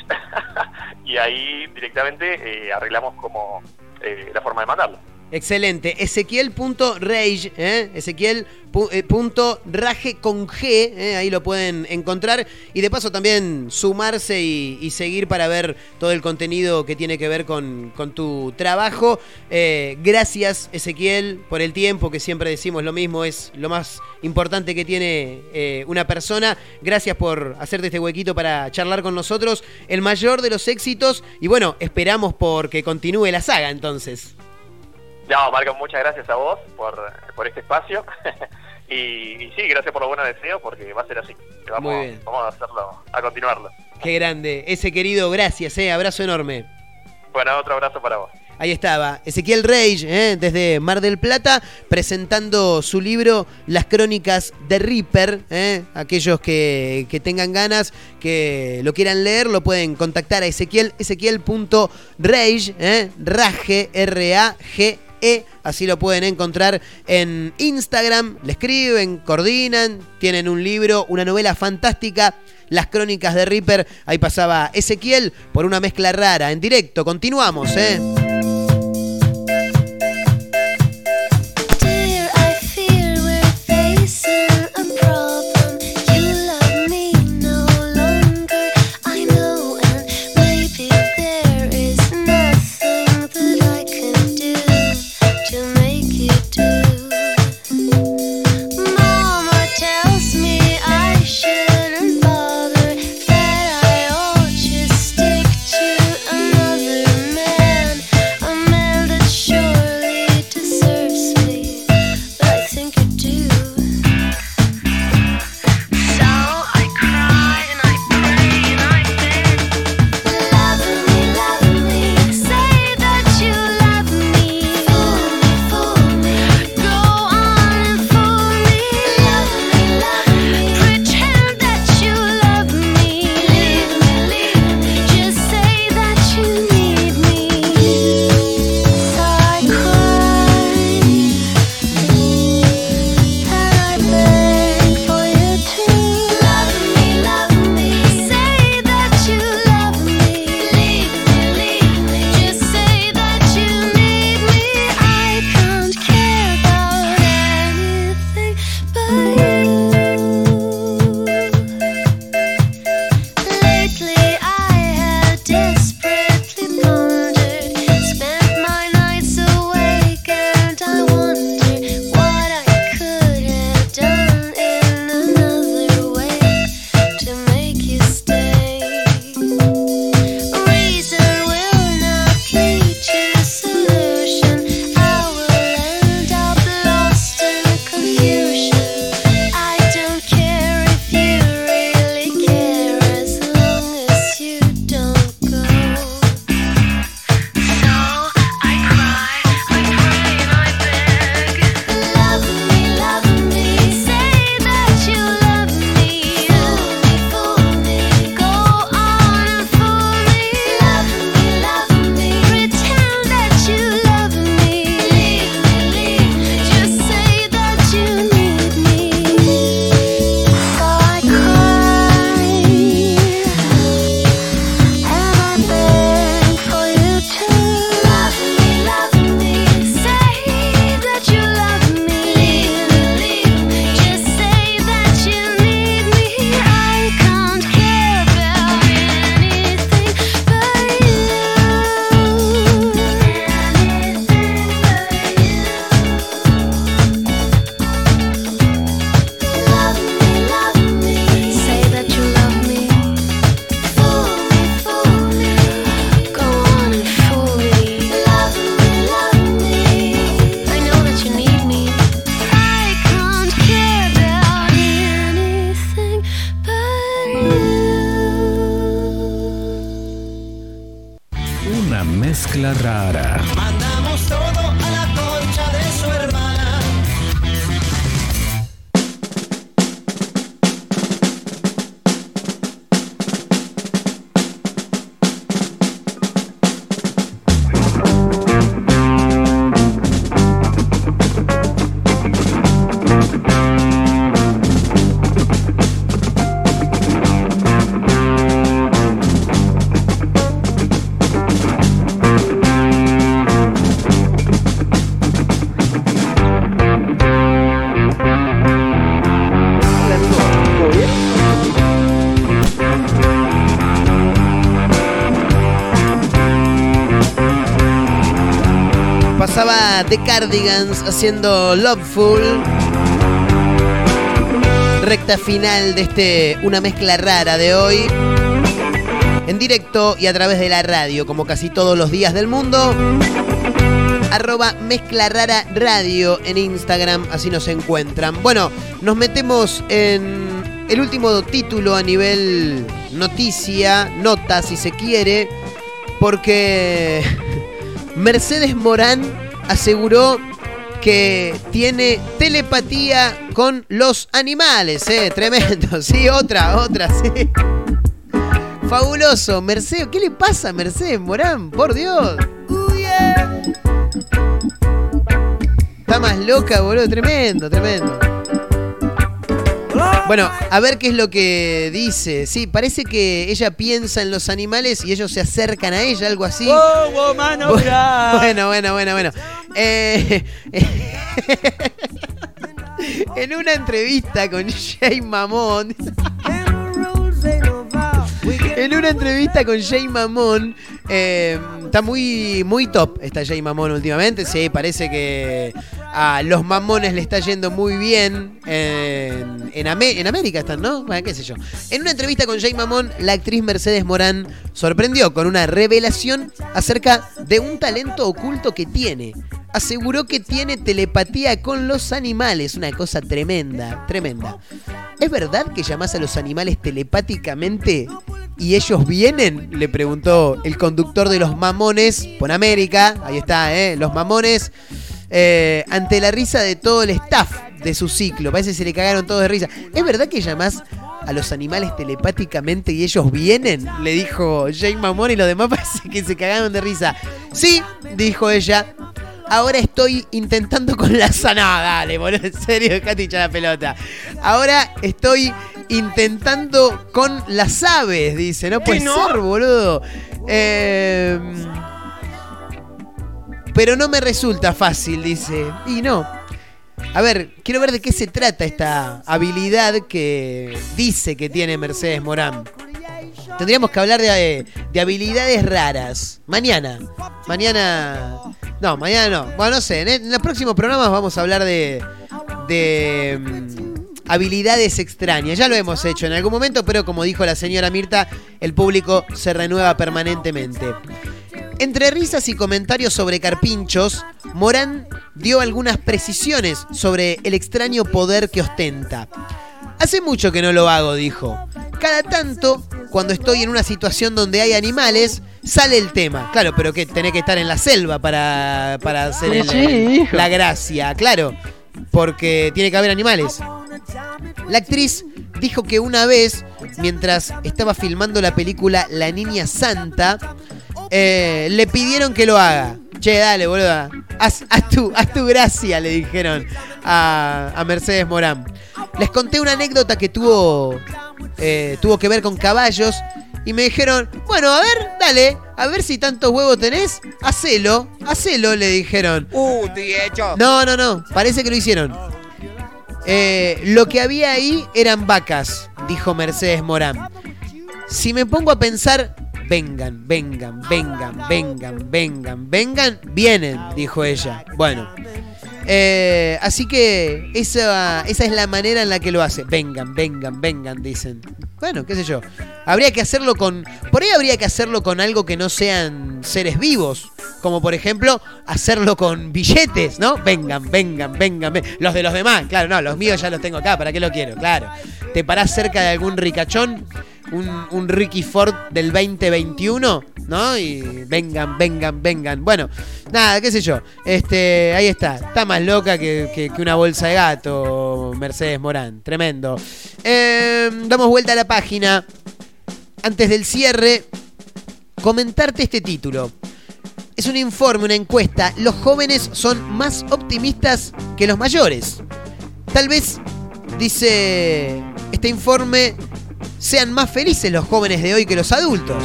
y ahí directamente eh, arreglamos como eh, la forma de mandarlo. Excelente. Ezequiel.rage, ¿eh? Ezequiel.rage con G, ¿eh? ahí lo pueden encontrar. Y de paso también sumarse y, seguir para ver todo el contenido que tiene que ver con, con tu trabajo. Eh, gracias, Ezequiel, por el tiempo, que siempre decimos lo mismo, es lo más importante que tiene eh, una persona. Gracias por hacerte este huequito para charlar con nosotros. El mayor de los éxitos. Y bueno, esperamos por que continúe la saga entonces. No, Marco, muchas gracias a vos por, por este espacio. y, y sí, gracias por los buenos deseos, porque va a ser así. Vamos, Muy bien. vamos a hacerlo, a continuarlo. Qué grande. Ese querido, gracias, eh. Abrazo enorme. Bueno, otro abrazo para vos. Ahí estaba, Ezequiel Rage, eh, desde Mar del Plata, presentando su libro Las Crónicas de Reaper. eh. Aquellos que, que tengan ganas, que lo quieran leer, lo pueden contactar a Ezequiel, ezequiel.rage, eh, rage, R-A-G-E. E, Así lo pueden encontrar en Instagram. Le escriben, coordinan, tienen un libro, una novela fantástica. Las crónicas de Reaper. Ahí pasaba Ezequiel por una mezcla rara. En directo, continuamos, ¿eh? Cardigans haciendo Loveful. Recta final de este Una mezcla rara de hoy. En directo y a través de la radio, como casi todos los días del mundo. Arroba mezcla rara radio en Instagram, así nos encuentran. Bueno, nos metemos en el último título a nivel noticia, nota si se quiere, porque Mercedes Morán aseguró que tiene telepatía con los animales, ¿eh? Tremendo, sí, otra, otra, sí. Fabuloso, Mercedes, ¿qué le pasa a Mercedes Morán? Por Dios. Está más loca, boludo, tremendo, tremendo. Bueno, a ver qué es lo que dice. Sí, parece que ella piensa en los animales y ellos se acercan a ella, algo así. ¡Oh, oh, mano, mirá! Bueno, bueno, bueno, bueno. Eh, en una entrevista con Jay Mamón. En una entrevista con Jay Mamón, eh, está muy, muy top esta Jay Mamón últimamente. Sí, parece que a los mamones le está yendo muy bien en, en, Amé- en América están, ¿no? Bueno, qué sé yo. En una entrevista con Jay Mamón, la actriz Mercedes Morán sorprendió con una revelación acerca de un talento oculto que tiene. Aseguró que tiene telepatía con los animales, una cosa tremenda, tremenda. ¿Es verdad que llamás a los animales telepáticamente y ellos vienen? Le preguntó el conductor de los mamones por América. Ahí está, ¿eh? Los mamones. Eh, ante la risa de todo el staff de su ciclo. Parece que se le cagaron todos de risa. ¿Es verdad que llamás a los animales telepáticamente y ellos vienen? Le dijo Jane Mamón y los demás parece que se cagaron de risa. Sí, dijo ella. Ahora estoy intentando con la sanada. Dale, boludo, en serio, dejate hinchar la pelota. Ahora estoy intentando con las aves, dice. No puede ser, boludo. Eh, pero no me resulta fácil, dice. Y no. A ver, quiero ver de qué se trata esta habilidad que dice que tiene Mercedes Morán. Tendríamos que hablar de, de habilidades raras. Mañana. Mañana. No, mañana no. Bueno, no sé. En, en los próximos programas vamos a hablar de. de. mm, habilidades extrañas. Ya lo hemos hecho en algún momento, pero como dijo la señora Mirta, el público se renueva permanentemente. Entre risas y comentarios sobre carpinchos, Morán dio algunas precisiones sobre el extraño poder que ostenta. Hace mucho que no lo hago, dijo. Cada tanto, cuando estoy en una situación donde hay animales, sale el tema. Claro, pero que tenés que estar en la selva para, para hacer el- sí, la gracia, claro. Porque tiene que haber animales. La actriz dijo que una vez, mientras estaba filmando la película La Niña Santa, eh, le pidieron que lo haga. Che, dale, boluda. Haz, haz tu, haz tu gracia, le dijeron a, a Mercedes Morán. Les conté una anécdota que tuvo, eh, tuvo que ver con caballos y me dijeron, bueno, a ver, dale, a ver si tantos huevos tenés, hacelo, hacelo, le dijeron. Uh, estoy hecho. No, no, no, parece que lo hicieron. Eh, lo que había ahí eran vacas, dijo Mercedes Morán. Si me pongo a pensar, vengan, vengan, vengan, vengan, vengan, vengan, vienen, dijo ella. Bueno, eh, así que esa, esa es la manera en la que lo hace. Vengan, vengan, vengan, dicen. Bueno, qué sé yo. Habría que hacerlo con... Por ahí habría que hacerlo con algo que no sean seres vivos. Como por ejemplo, hacerlo con billetes, ¿no? Vengan, vengan, vengan, ven- Los de los demás, claro, no, los míos ya los tengo acá, ¿para qué lo quiero? Claro. Te parás cerca de algún ricachón un, Ricky Ford del 2021, ¿no? Y vengan, vengan, vengan. Bueno, nada, qué sé yo. Este, ahí está. Está más loca que, una bolsa de gato, Mercedes Morán. Tremendo. Eh, damos vuelta a la página. Antes del cierre, comentarte este título. Es un informe, una encuesta. Los jóvenes son más optimistas que los mayores. Tal vez, dice este informe, sean más felices los jóvenes de hoy que los adultos.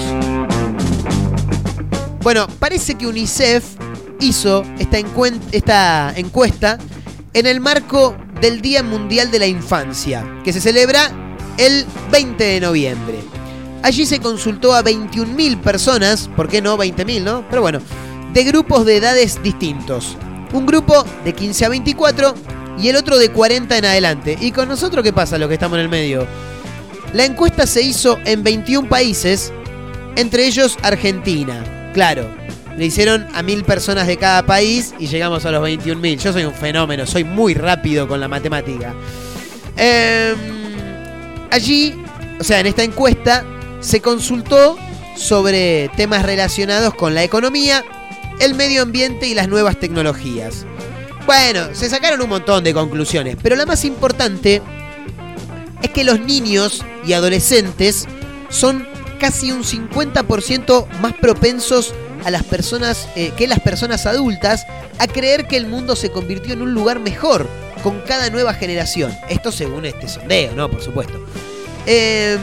Bueno, parece que UNICEF hizo esta, encuesta en el marco del Día Mundial de la Infancia, que se celebra el 20 de noviembre. Allí se consultó a 21.000 personas, ¿por qué no 20.000, no? Pero bueno, de grupos de edades distintos. Un grupo de 15 a 24 y el otro de 40 en adelante. ¿Y con nosotros qué pasa, los que estamos en el medio? La encuesta se hizo en 21 países, entre ellos Argentina. Claro, le hicieron a mil personas de cada país y llegamos a los 21.000. Yo soy un fenómeno, soy muy rápido con la matemática. Em, allí, o sea, en esta encuesta se consultó sobre temas relacionados con la economía, el medio ambiente y las nuevas tecnologías. Bueno, se sacaron un montón de conclusiones, pero la más importante es que los niños y adolescentes son casi un 50% más propensos a las personas eh, que las personas adultas a creer que el mundo se convirtió en un lugar mejor con cada nueva generación. Esto según este sondeo, ¿no? Por supuesto. Eh,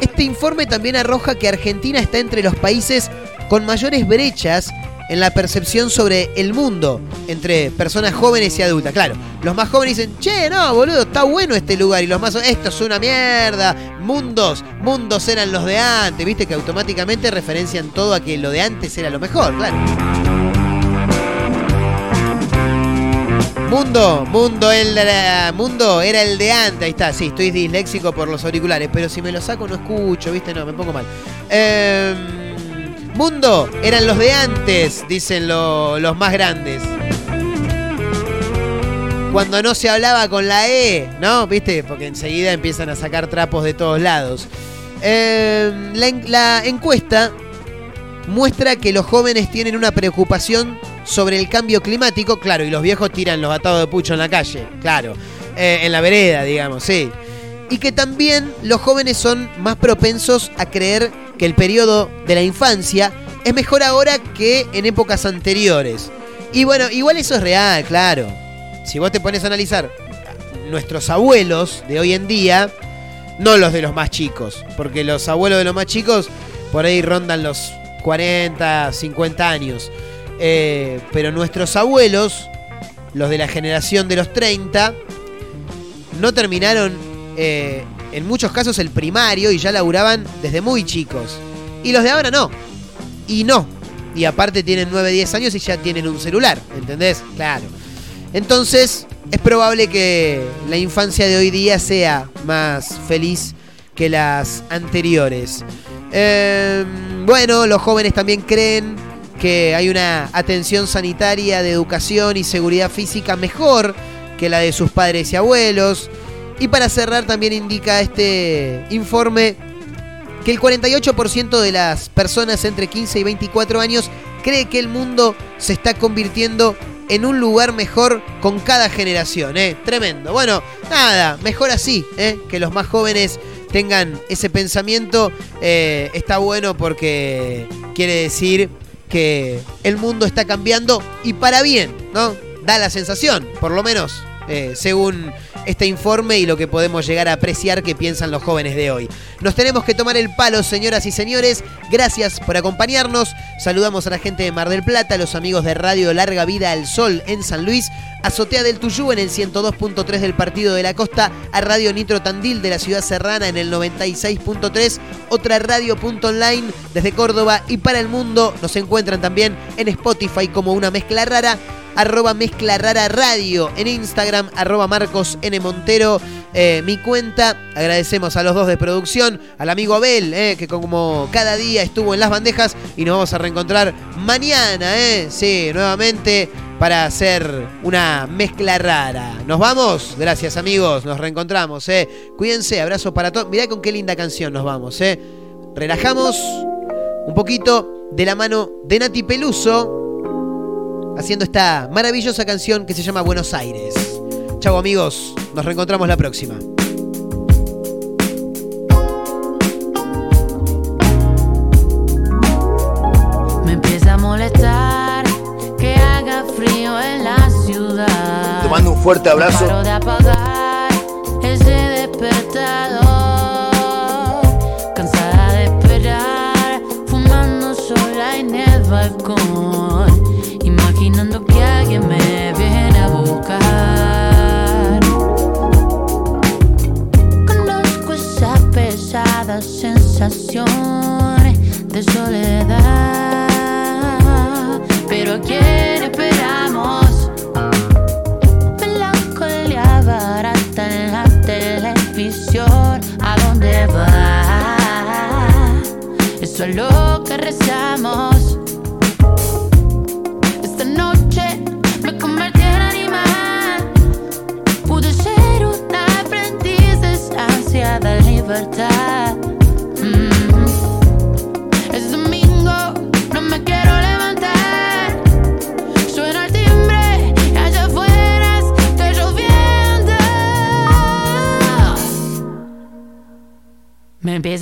este informe también arroja que Argentina está entre los países con mayores brechas en la percepción sobre el mundo entre personas jóvenes y adultas. Claro, los más jóvenes dicen, che, no, boludo, está bueno este lugar. Y los más, esto es una mierda. Mundos, mundos eran los de antes. Viste que automáticamente referencian todo a que lo de antes era lo mejor, claro. Mundo, mundo, el, era- mundo era el de antes. Ahí está, sí, estoy disléxico por los auriculares, pero si me lo saco no escucho, ¿viste? No, me pongo mal. Em, mundo, eran los de antes, dicen lo- los más grandes. Cuando no se hablaba con la E, ¿no? ¿Viste? Porque enseguida empiezan a sacar trapos de todos lados. La en- la encuesta muestra que los jóvenes tienen una preocupación sobre el cambio climático, claro, y los viejos tiran los atados de pucho en la calle, claro, eh, en la vereda, digamos, sí. Y que también los jóvenes son más propensos a creer que el periodo de la infancia es mejor ahora que en épocas anteriores. Y bueno, igual eso es real, claro. Si vos te pones a analizar nuestros abuelos de hoy en día, no los de los más chicos, porque los abuelos de los más chicos por ahí rondan los 40, 50 años. Eh, pero nuestros abuelos, los de la generación de los 30, no terminaron eh, en muchos casos el primario y ya laburaban desde muy chicos. Y los de ahora no. Y no. Y aparte tienen 9, 10 años y ya tienen un celular, ¿entendés? Claro. Entonces, es probable que la infancia de hoy día sea más feliz que las anteriores. Eh, bueno, los jóvenes también creen que hay una atención sanitaria de educación y seguridad física mejor que la de sus padres y abuelos. Y para cerrar también indica este informe que el 48% de las personas entre 15 y 24 años cree que el mundo se está convirtiendo en un lugar mejor con cada generación. ¿eh? Tremendo. Bueno, nada, mejor así, ¿eh? que los más jóvenes tengan ese pensamiento. eh, está bueno porque quiere decir que el mundo está cambiando y para bien, ¿no? Da la sensación, por lo menos, eh, según este informe y lo que podemos llegar a apreciar que piensan los jóvenes de hoy. Nos tenemos que tomar el palo, señoras y señores. Gracias por acompañarnos. Saludamos a la gente de Mar del Plata, a los amigos de Radio Larga Vida al Sol en San Luis, Azotea del Tuyú en el 102.3 del Partido de la Costa, a Radio Nitro Tandil de la Ciudad Serrana en el 96.3, otra radio.online desde Córdoba y para el mundo. Nos encuentran también en Spotify como una mezcla rara arroba mezcla rara radio en Instagram, arroba Marcos N. Montero, eh, mi cuenta. Agradecemos a los dos de producción, al amigo Abel, eh, que como cada día estuvo en las bandejas y nos vamos a reencontrar mañana, eh, sí, nuevamente para hacer una mezcla rara. ¿Nos vamos? Gracias amigos, nos reencontramos. ¿eh? Cuídense, abrazo para todos. Mirá con qué linda canción nos vamos. ¿eh? Relajamos un poquito de la mano de Nati Peluso haciendo esta maravillosa canción que se llama Buenos Aires. Chau amigos, nos reencontramos la próxima. Me empieza a molestar que haga frío en la ciudad. Te mando un fuerte abrazo. No sensación de soledad. Pero ¿a quién esperamos? Melancolía barata en la televisión. ¿A dónde va? Eso es lo que rezamos.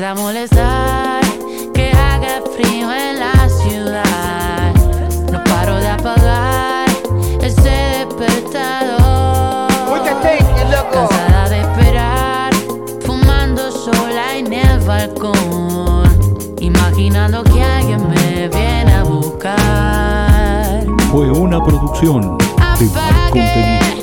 Empieza a molestar que haga frío en la ciudad. No paro de apagar ese despertador. Cansada de esperar, fumando sola en el balcón. Imaginando que alguien me viene a buscar. Fue una producción de Contenido.